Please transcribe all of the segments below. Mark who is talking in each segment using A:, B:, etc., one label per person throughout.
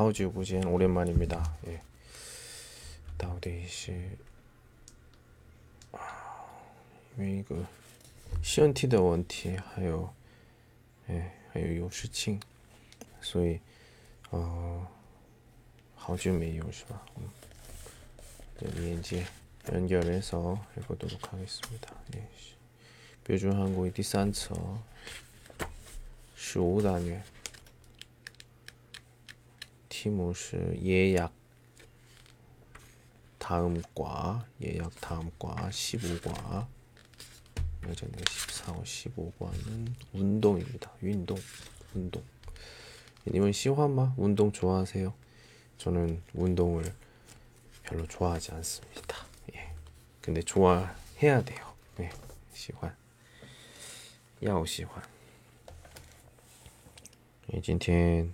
A: 하우지우부지엔 오랜만입니다. 예. 到底是 아, 因为一个 CNT 的问题还有哎还有有事情所以呃好久没有是吧 음. 연계 연결해서 해보도록 하겠습니다. 예. 표준 한국의 第三册十五单 시무스 예약 다음 과 예약 다음 과 15과 예전에 14호 15과는 운동입니다. 운동 운동 님은 시화마 운동 좋아하세요? 저는 운동을 별로 좋아하지 않습니다. 예. 근데 좋아해야 돼요. 예. 시환 야오 시환 예, 今天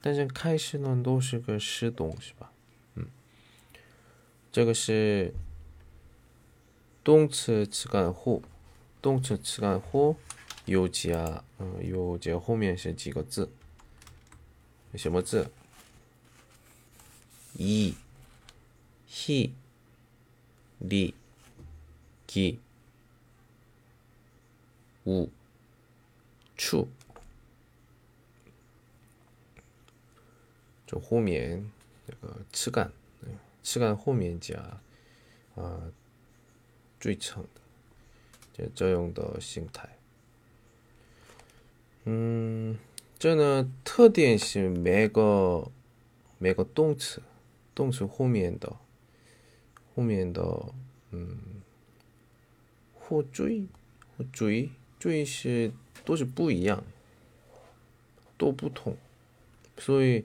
A: 但是开始呢都是个实动，是吧？嗯，这个是动词词干后，动词词干后有几啊？嗯，有几后面是几个字？什么字？一、he、li、ge、处。就后面那个枝干，枝干后面加啊最长的，就这样的形态。嗯，这呢特点是每个每个动词动词后面的后面的嗯或追或追追是都是不一样，都不同，所以。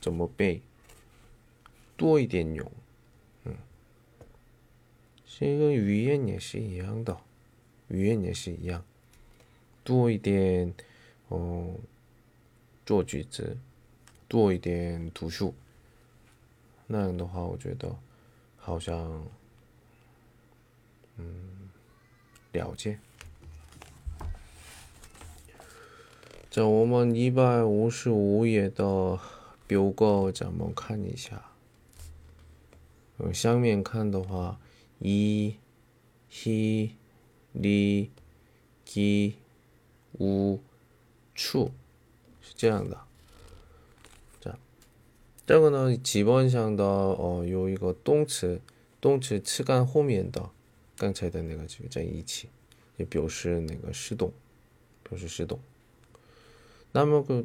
A: 怎么背？多一点用，嗯，这个语言也是一样的，语言也是一样，多一点，哦，做句子，多一点读书，那样的话，我觉得好像，嗯，了解。在我们一百五十五页的。比如个咱们看一下，呃，下面看的话，一、一、二、几、五、处是这样的。这样，这个呢，基本上的哦，有一个动词，动词词干后面的刚才的那个这个在一起，也表示那个湿动，表示湿动。那么个。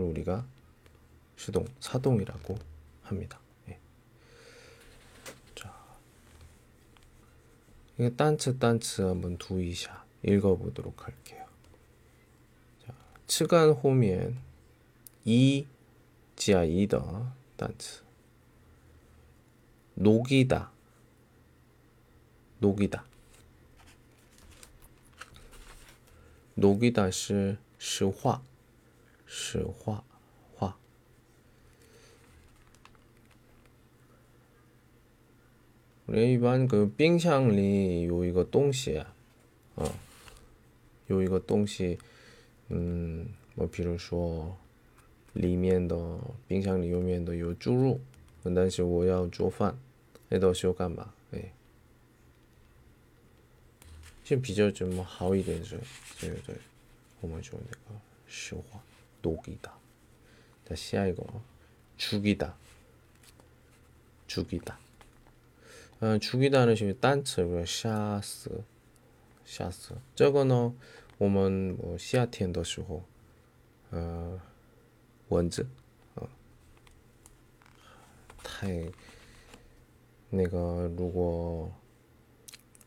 A: 그걸 우리가 시동 사동이라고 합니다. 예. 자, 이게 딴츠 딴츠 한번 두이샤 읽어보도록 할게요. 자, 측안 호미엔 이 지하 이더 딴츠 녹이다 녹이다 녹이다 시 시화 是画画。我一般搁冰箱里有一个东西啊，有一个东西，嗯，我比如说里面的冰箱里面的有猪肉，但是我要做饭，那到时候干嘛？哎，就比较怎么好一点是，对对，我们说那个实话， 독이 다。 자下一个，죽이 다， 죽이 다。 嗯，죽이다는是单词，比如杀死，杀死。这个呢，我们我夏天的时候，呃，蚊子，啊，太那个，如果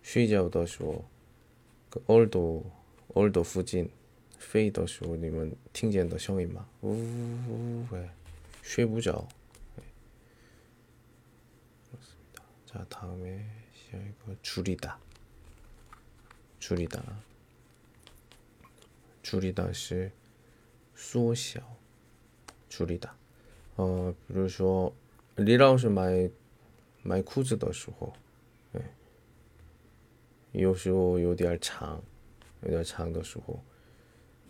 A: 睡觉的时候，耳朵耳朵附近 飞的时候，你们听见的声音吗？呜呜，喂，睡不着。 자, 다음에 이거 줄이다. 줄이다. 줄이다是 缩小 줄이다. 어, 比如说，李老师买裤子的时候，哎，有时候有点长，有点长的时候，嗯，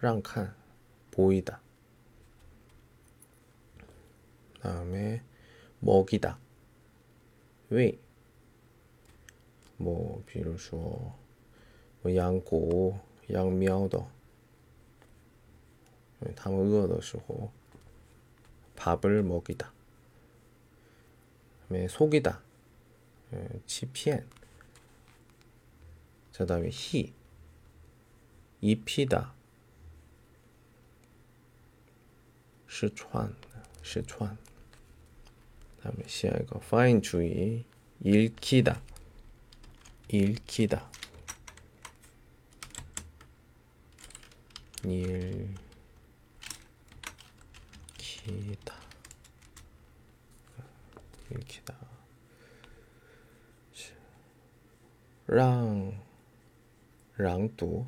A: 让看 보이다. 다음에 먹이다. 喂，뭐比如说我养狗、养猫的，他们饿的时候，밥을먹이 다， 没속이 다， 欺骗。这大于 he，一批的， 시천, 시천. 다음에 시야 이거 파인 주의 읽히다, 읽히다. 읽히다 읽히다 랑 랑도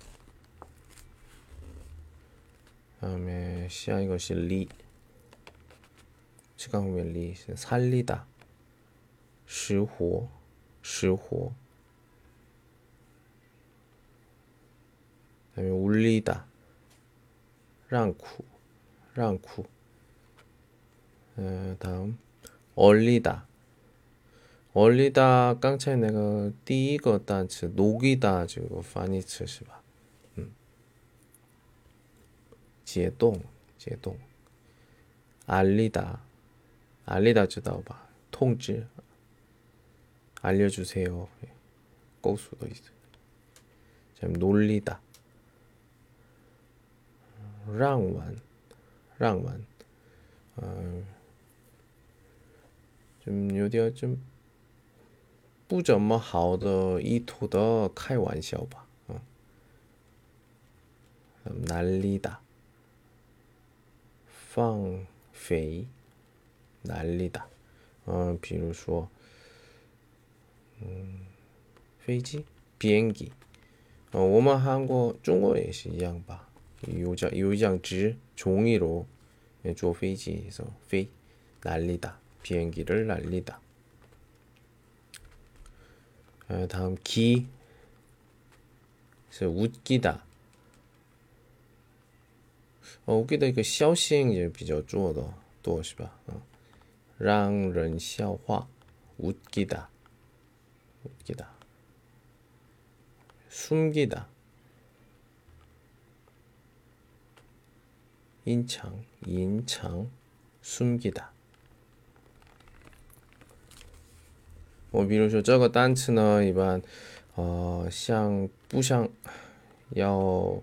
A: 다음에 시야 이것이 리 시간 후면 리 살리다 失活，失活。还有无力的，让苦，让苦。嗯，다음얼리 다， 얼리 다。 刚才那个第一个单词녹이다这个翻译词是吧？ 解冻，解冻。알리 다， 알리다知道吧？通知。 알려주세요. 꼭 수도 있어요. 참 놀리다. 랑완, 랑완. 어, 좀 요디어 좀 不怎么好的意图的开玩笑吧. 어. 날리다. 放飞 날리다. 어, 比如说嗯，飞机、비행 기， 哦，我们韩国、中国也是一样吧？有张有一张纸，종이로坐飞机时候飞，날리 다， 비행기를날리 다。 呃，다음기是웃기 다。 哦，我记得一个消息也比较做的多是吧？嗯，让人笑话，웃기 다， 웃기 다， 숨기 다， 隐藏，隐藏，숨기 다。 我比如说这个单词呢，一般，呃，像不想要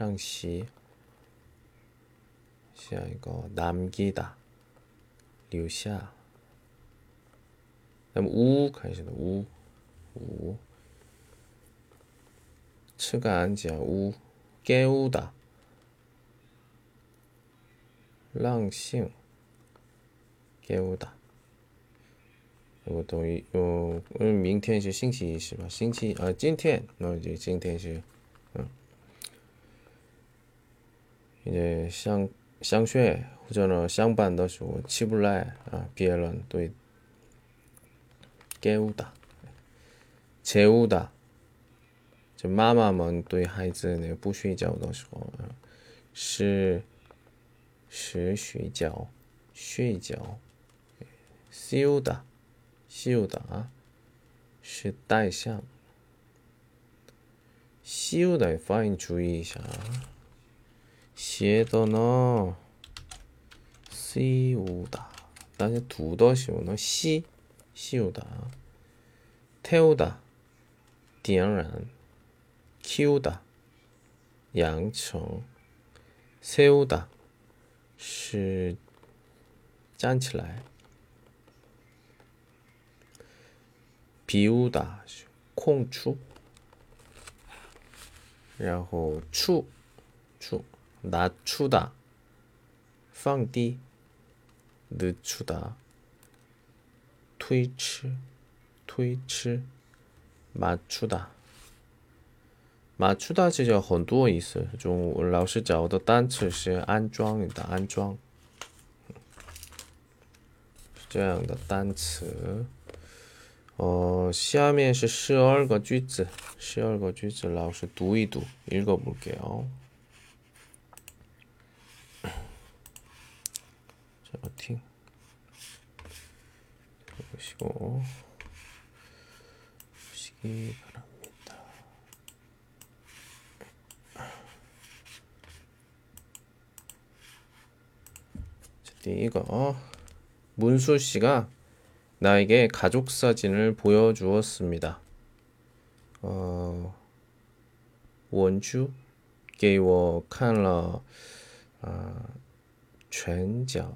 A: 让洗，下一个남기다留下，那么우开始的우 우， 吃个안자우깨우다让醒깨우다我等于嗯，嗯，明天是星期一是吧？星期啊，今天那就今天是， 이제上上学或者呢上班的时候起不来啊，别人对깨우다재우다就妈妈们对孩子那个不睡觉的时候啊，是是睡觉睡觉씌우다 씌우다是带上。씌우다发音注意一下。 시에더너. 씨우다. 나는 두더 시우너 시 시우다. 태우다. 디앙란. 키우다. 양청. 세우다. 시 짠칠라이. 비우다. 콩추. 然后추추. 낮추다放低늦추다推迟推迟맞추다맞추다其实有很多意思，就老师教的单词是安装的安装，是这样的单词。어, 시험에 12개 句子, 12개 句子 라오스 두이두 읽어 볼게요. 파팅 보시고 보시기 바랍니다. 어쨌든 이거 문수 씨가 나에게 가족 사진을 보여주었습니다. 어, 원주 게이워 칸러 아, 全角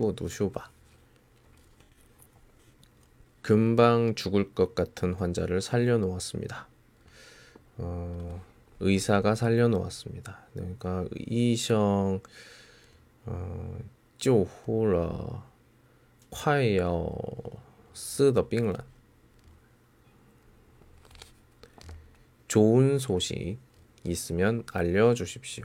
A: 또도쇼바 금방 죽을 것 같은 환자를 살려놓았습니다. 어, 의사가 살려놓았습니다. 그러니까 이성 어, 救护了快要死的病人。 좋은 소식 있으면 알려주십시오.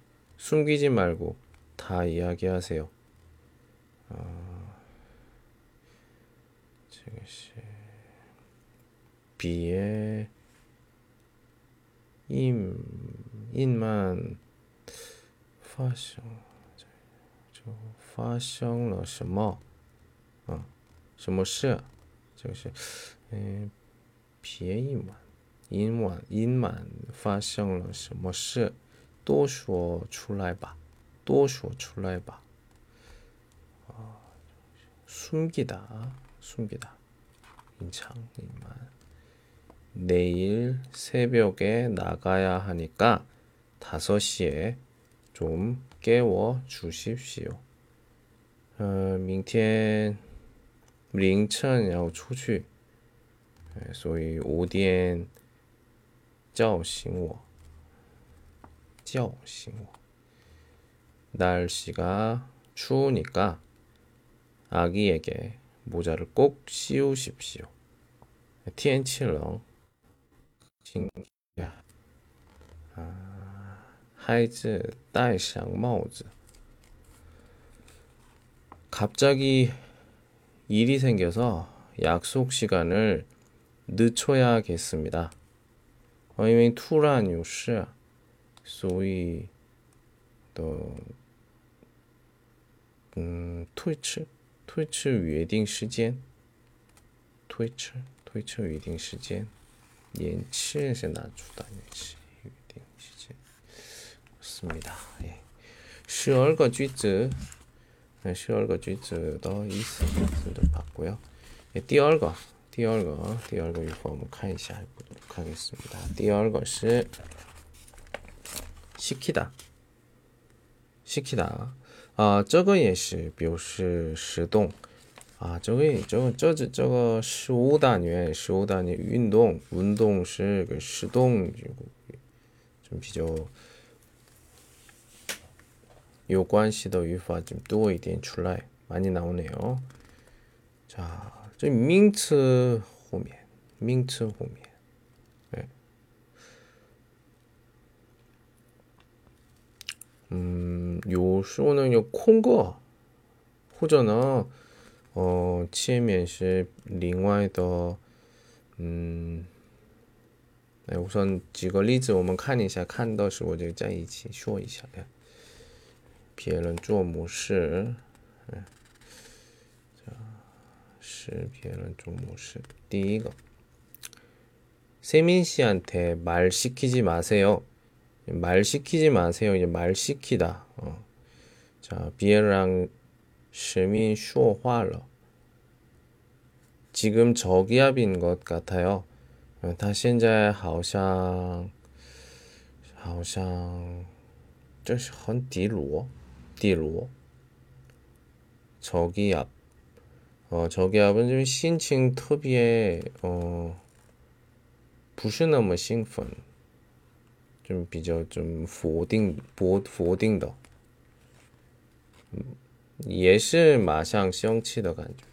A: 숨기지 말고 다 이야기하세요. 아, 이것이 비의 임 인만 파성 发生了什么？啊，什么事？这个是，嗯，别隐瞒。隐瞒，隐瞒发生了什么事？ 多说出来吧，多说出来吧。啊，숨기 다， 숨기 다， 隐藏，隐瞒。내일새벽에나가야하니까다섯시에좀깨워주십시 오。 呃，明天凌晨要出去，所以五点。叫醒我， 叫醒我。날씨가추우니까아기에게모자를꼭씌우십시오天气冷，请呀，啊，孩子戴上帽子。갑자기일이생겨서약속시간을늦춰야겠습니다哦，因为突然有事， 所以的嗯推迟推迟约定时间，推迟推迟约定时间，延迟是哪出的？延迟约定时间，是咪的？哎，十二个句子，哎，十二个句子的意思是的，바꾸요哎，第二个。第二个，第二个语法我们看一下，看一下。第二个是 시키 다， 시키 다。 啊，这个也是表示使动。啊，这个这个这这这个十五单元，十五单元运动，运动是个使动，좀比较有关系的语法좀多一点出来，많이나오네요 자。 这名词后面，名词后面， 嗯，有时候呢有空格，或者呢，哦，前面是另外的，嗯，哎，我说举个例子，我们看一下，看到时我就在一起说一下，哎，别人做模式，嗯。是别人좀模式. 第一个 세민 씨한테 말 시키지 마세요. 말 시키지 마세요. 이제 말 시키다. 어. 자, 비에랑 시민 说话了. 지금 저기압인 것 같아요. 他现在好像好像这是很低落，低落，저기압 哦，저기압은좀신칭특비에 어， 不是那么兴奋， 좀比较좀否定，否否定的， 也是马上生气的感觉。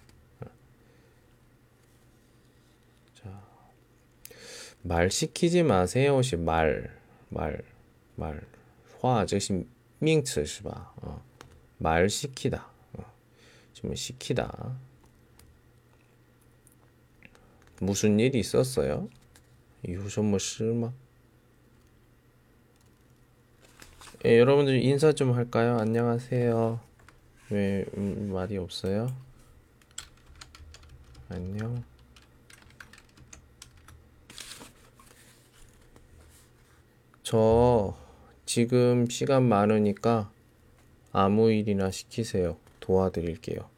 A: 자, 말 시키지 마세요. 시 말, 말, 말. 话这是名词是吧? 어. 말 시키다. 어. 지금 시키다. 무슨 일이 있었어요? 有什么事吗? 예, 여러분들 인사 좀 할까요? 안녕하세요. 왜 음, 말이 없어요? 안녕. 저 지금 시간 많으니까 아무 일이나 시키세요. 도와드릴게요.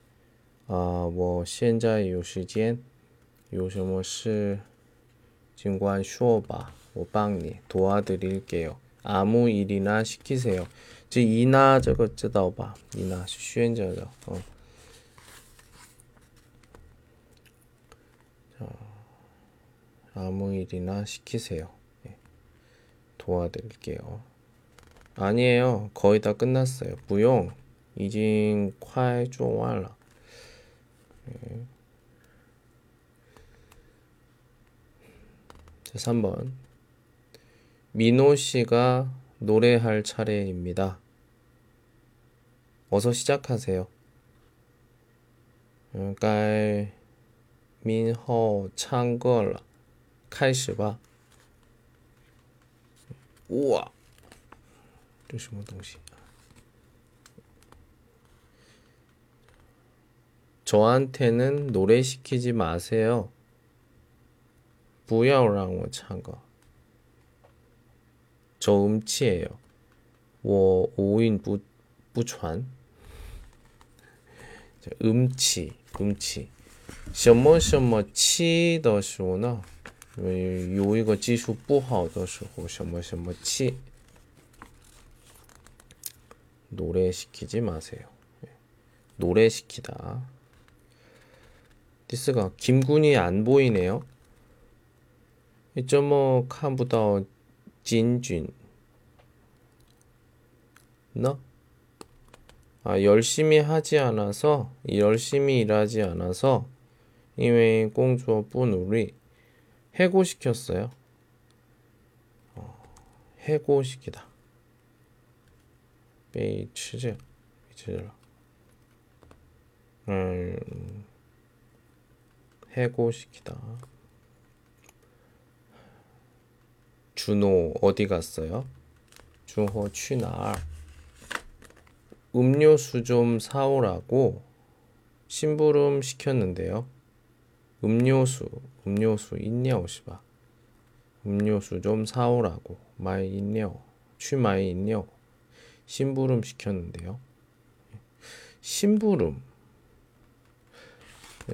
A: 아, 我现在有时间有什么事尽管说吧我帮你 도와드릴게요. 아무 일이나 시키세요. 즉 이나 저거 저다 오바 이나 슈엔저죠. 어. 아무 일이나 시키세요. 네. 도와드릴게요. 아니에요. 거의 다 끝났어요. 부용 이징 콰이 쪼왈라. 예. 자, 3번. 민호 씨가 노래할 차례입니다. 어서 시작하세요. 该 민호 唱歌了.开始吧. 우와. 这什么东西? 저한테는 노래 시키지 마세요. 不要让我唱歌. 저 음치예요. 我五音不不传. 음치, 음치. 什么什么气的时候呢有一个技术不好的时候什么什么气 노래 시키지 마세요. 노래 시키다. 디스가 김군이 안 보이네요. 怎么看不到 진준 너? 아, 열심히 하지 않아서 열심히 일하지 않아서 이외 공주어 뿌누리 해고시켰어요. 어, 해고시키다. 베이치즈 베이치즈 음, 해고시키다. 준호 어디 갔어요? 준호 취날 음료수 좀 사오라고 심부름 시켰는데요. 음료수, 음료수 있냐 오 시바. 음료수 좀 사오라고 많이 있냐, 취 많이 있냐. 심부름 시켰는데요. 심부름.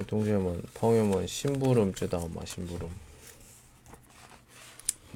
A: 동생은, 펑여은 심부름 쯔다오마 심부름.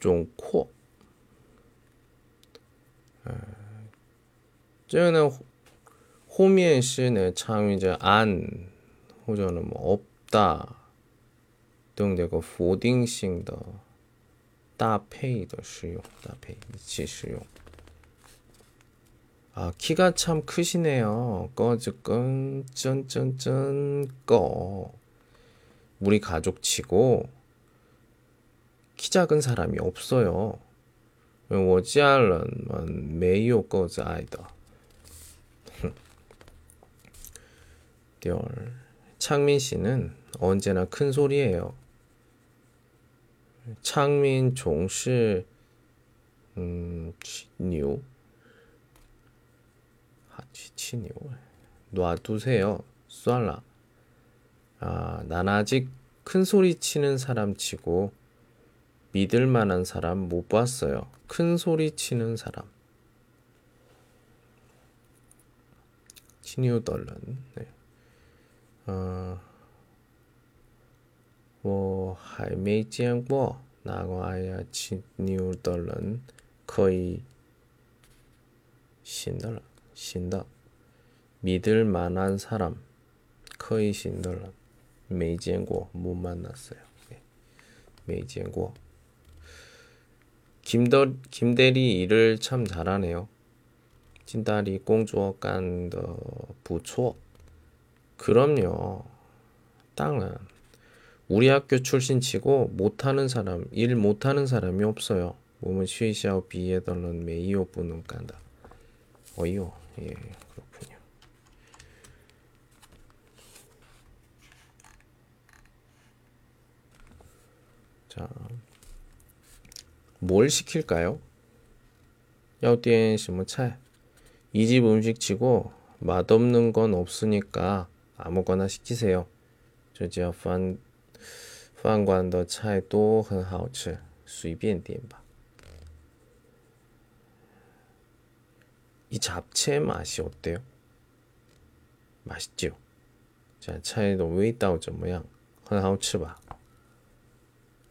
A: 总括，呃，这个呢，后面是呢参与着安或者那么없다等这个否定性的搭配的使用，搭配一起使用。啊，키가참크시네요꺼즈끈쩐쩐쩐꺼우리가족치고 키 작은 사람이 없어요. 我家人们没有个子矮的。 띠얼. 창민 씨는 언제나 큰 소리예요. 창민 종시 음, 치뉴. 하치 치뉴. 놔두세요. 쏴라. 아, 난 아직 큰 소리 치는 사람 치고 믿을 만한 사람 못 봤어요. 큰 소리 치는 사람. 치뉴덜런. 네. 어, 我还没见过哪个哎呀，亲牛的人可以信的了，信的 믿을 만한 사람 可以信的人没见过못 만났어요. 네. 没见过. 김더 김대리 일을 참 잘하네요. 진다리 공주어 깐더 부초. 그럼요. 땅은 우리 학교 출신 치고 못하는 사람, 일 못하는 사람이 없어요. 몸은 쉬샤오 비에 덜런 메이오 부는 깐다. 어이요. 예, 그렇군요. 자, 뭘 시킬까요? 야오띠엔 시무 차. 이집 음식 치고 맛없는 건 없으니까 아무거나 시키세요. 这家饭饭馆的菜都很好吃，随便点吧。이 잡채 맛이 어때요? 맛있죠? 자, 차이도 味道怎么样?很好吃吧?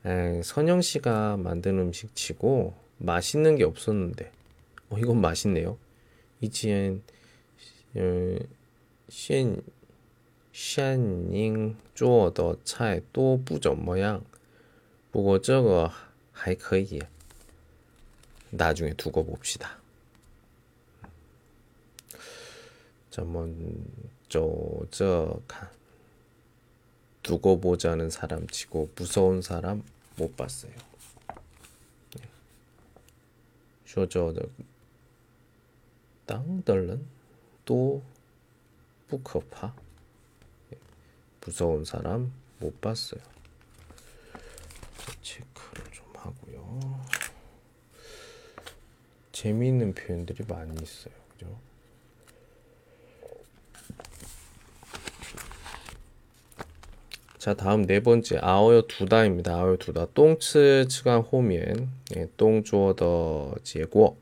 A: 에이, 선영 씨가 만든 음식 치고 맛있는 게 없었는데, 어, 이건 맛있네요. 이지엔, 어, 现现宁做的菜都不怎么样不过这个还可以나중에 두고 봅시다. 자 먼저看 두고 보자는 사람 치고 무서운 사람 못 봤어요. 네. 쇼저더 땅덜른 또 부커파 네. 무서운 사람 못 봤어요. 체크를 좀 하고요. 재미있는 표현들이 많이 있어요. 그죠? 자, 다음 네 번째 아어요 두다입니다. 아어요 두다. 똥츠 측간 호면 예, 똥주어더 제고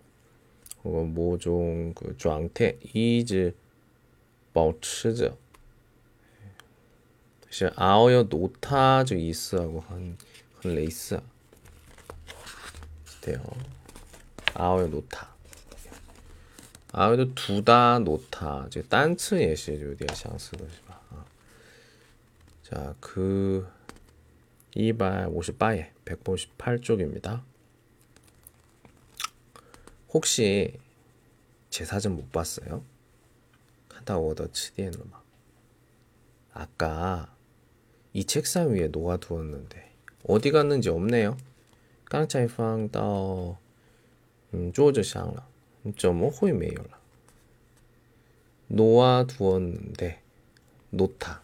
A: 혹은 모종 그状态 이즈 保持着是熬要读它这个意思啊，我很很类似。对哦，熬要读它，熬要读它，读它，这单词也是有点相似的， 자, 그 2발 50바에 158쪽입니다. 혹시 제 사진 못 봤어요? 하다워더 치디엔로마 아까 이 책상 위에 놓아두었는데 어디 갔는지 없네요. 깡차이 팡 따오 음, 조저샹라 좀호이메이라 놓아두었는데 놓다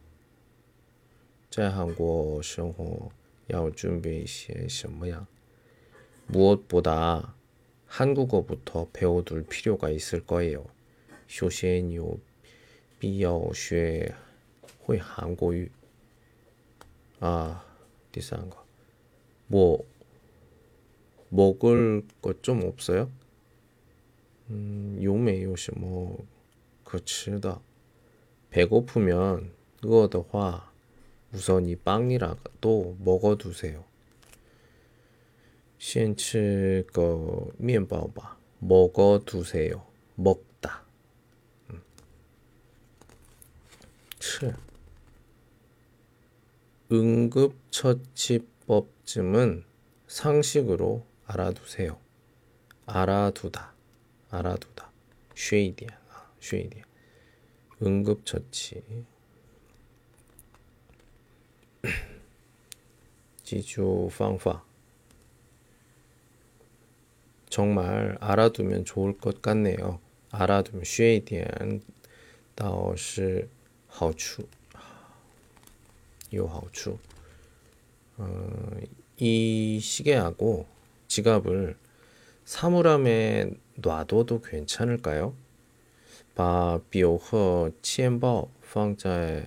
A: 在韩国生活要准备些什么呀? 무엇보다 한국어부터 배워둘 필요가 있을 거예요. 首先有必要学会韩国语. 아, 第三个. 뭐 먹을 것 좀 없어요? 음, 요매 요시 뭐 그치다. 배고프면 그거的话 우선 이 빵이라도 먹어두세요. 先吃个面包吧. 먹어두세요. 먹다. 음. 吃 응급처치법쯤은 상식으로 알아두세요. 알아두다, 알아두다. 学一点, 아, 学一点. 응급처치. 지주 방파. 정말 알아두면 좋을 것 같네요. 알아두면 学一点倒是好处有好处 어, 이 시계하고 지갑을 사물함에 놔둬도 괜찮을까요? 把表和钱包放在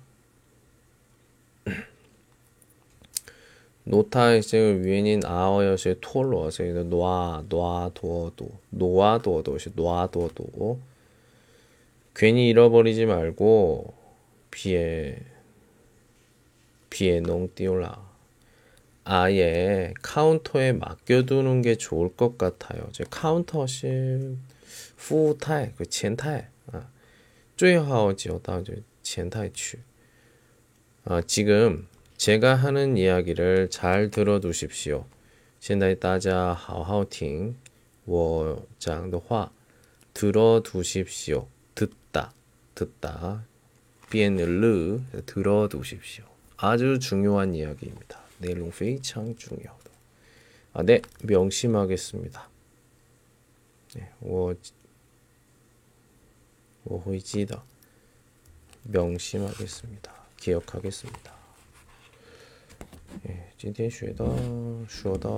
A: 놓타의 위엔인 아어여의 토로서 놓아 놓아둬도 놓아둬도 놓아둬도 괜히 잃어버리지 말고 비에 비에 농 띄울라 아예 카운터에 맡겨두는 게 좋을 것 같아요. 제 카운터是 후타이 그前台 아, 最好就到前台去 아, 지금 제가 하는 이야기를 잘 들어두십시오. 现在大家好好听我讲的话 들어두십시오. 듣다, 듣다. 变르 들어두십시오. 아주 중요한 이야기입니다. 내용 非常 중요하다. 아, 네, 명심하겠습니다. 네, 我我会记得 명심하겠습니다. 기억하겠습니다. 今天学的说的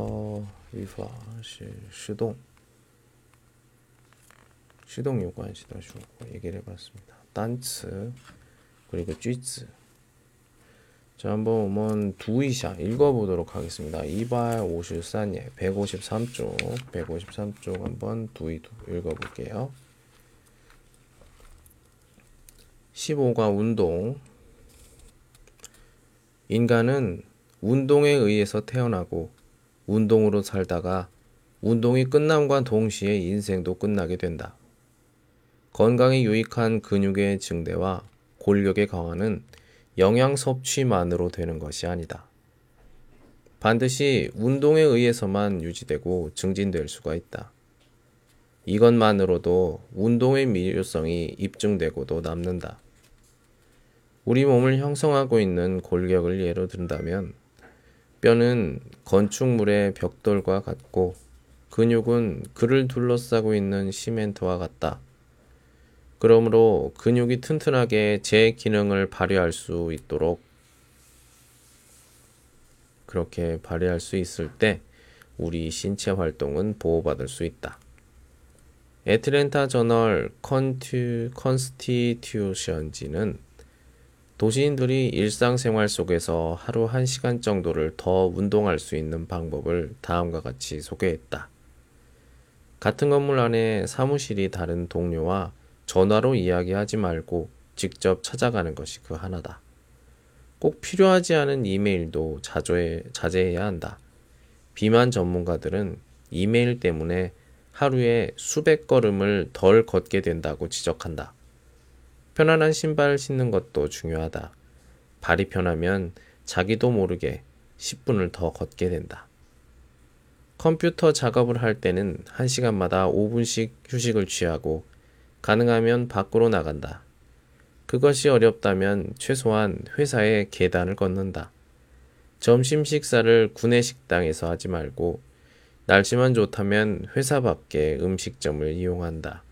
A: 语法是失动，失动有关系的说过 얘기를 해봤습니다. 단츠 그리고 句子 자, 한번 오면 두이샤 읽어보도록 하겠습니다. 253예 153쪽 153쪽 한번 두이도 읽어볼게요. 15가 운동 인간은 운동에 의해서 태어나고 운동으로 살다가 운동이 끝남과 동시에 인생도 끝나게 된다. 건강에 유익한 근육의 증대와 골격의 강화는 영양 섭취만으로 되는 것이 아니다. 반드시 운동에 의해서만 유지되고 증진될 수가 있다. 이것만으로도 운동의 미료성이 입증되고도 남는다. 우리 몸을 형성하고 있는 골격을 예로 든다면 뼈는 건축물의 벽돌과 같고 근육은 그를 둘러싸고 있는 시멘트와 같다. 그러므로 근육이 튼튼하게 제 기능을 발휘할 수 있도록 그렇게 발휘할 수 있을 때 우리 신체 활동은 보호받을 수 있다. 애틀랜타 저널 컨티, 컨스티튜션지는 도시인들이 일상생활 속에서 하루 1시간 정도를 더 운동할 수 있는 방법을 다음과 같이 소개했다. 같은 건물 안에 사무실이 다른 동료와 전화로 이야기하지 말고 직접 찾아가는 것이 그 하나다. 꼭 필요하지 않은 이메일도 자조해, 자제해야 한다. 비만 전문가들은 이메일 때문에 하루에 수백 걸음을 덜 걷게 된다고 지적한다. 편안한 신발을 신는 것도 중요하다. 발이 편하면 자기도 모르게 10분을 더 걷게 된다. 컴퓨터 작업을 할 때는 1시간마다 5분씩 휴식을 취하고 가능하면 밖으로 나간다. 그것이 어렵다면 최소한 회사의 계단을 걷는다. 점심 식사를 구내 식당에서 하지 말고 날씨만 좋다면 회사 밖에 음식점을 이용한다.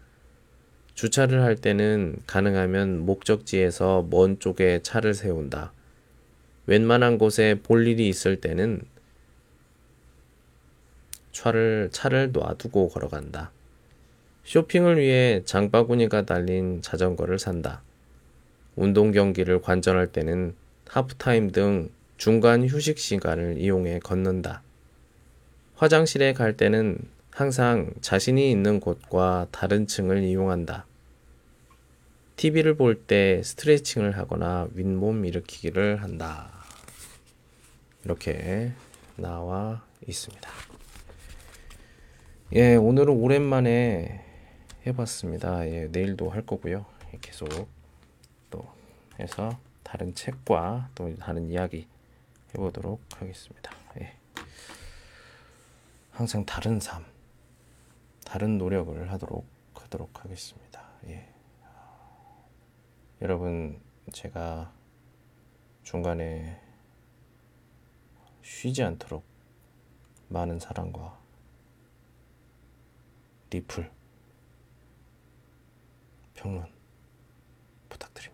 A: 주차를 할 때는 가능하면 목적지에서 먼 쪽에 차를 세운다. 웬만한 곳에 볼 일이 있을 때는 차를, 차를 놔두고 걸어간다. 쇼핑을 위해 장바구니가 달린 자전거를 산다. 운동 경기를 관전할 때는 하프타임 등 중간 휴식 시간을 이용해 걷는다. 화장실에 갈 때는 항상 자신이 있는 곳과 다른 층을 이용한다. TV를 볼 때 스트레칭을 하거나 윗몸 일으키기를 한다. 이렇게 나와 있습니다. 예, 오늘은 오랜만에 해봤습니다. 예, 내일도 할 거고요. 예, 계속 또 해서 다른 책과 또 다른 이야기 해보도록 하겠습니다. 예. 항상 다른 삶, 다른 노력을 하도록 하도록 하겠습니다. 예. 여러분 제가 중간에 쉬지 않도록 많은 사랑과 리플 평론 부탁드립니다.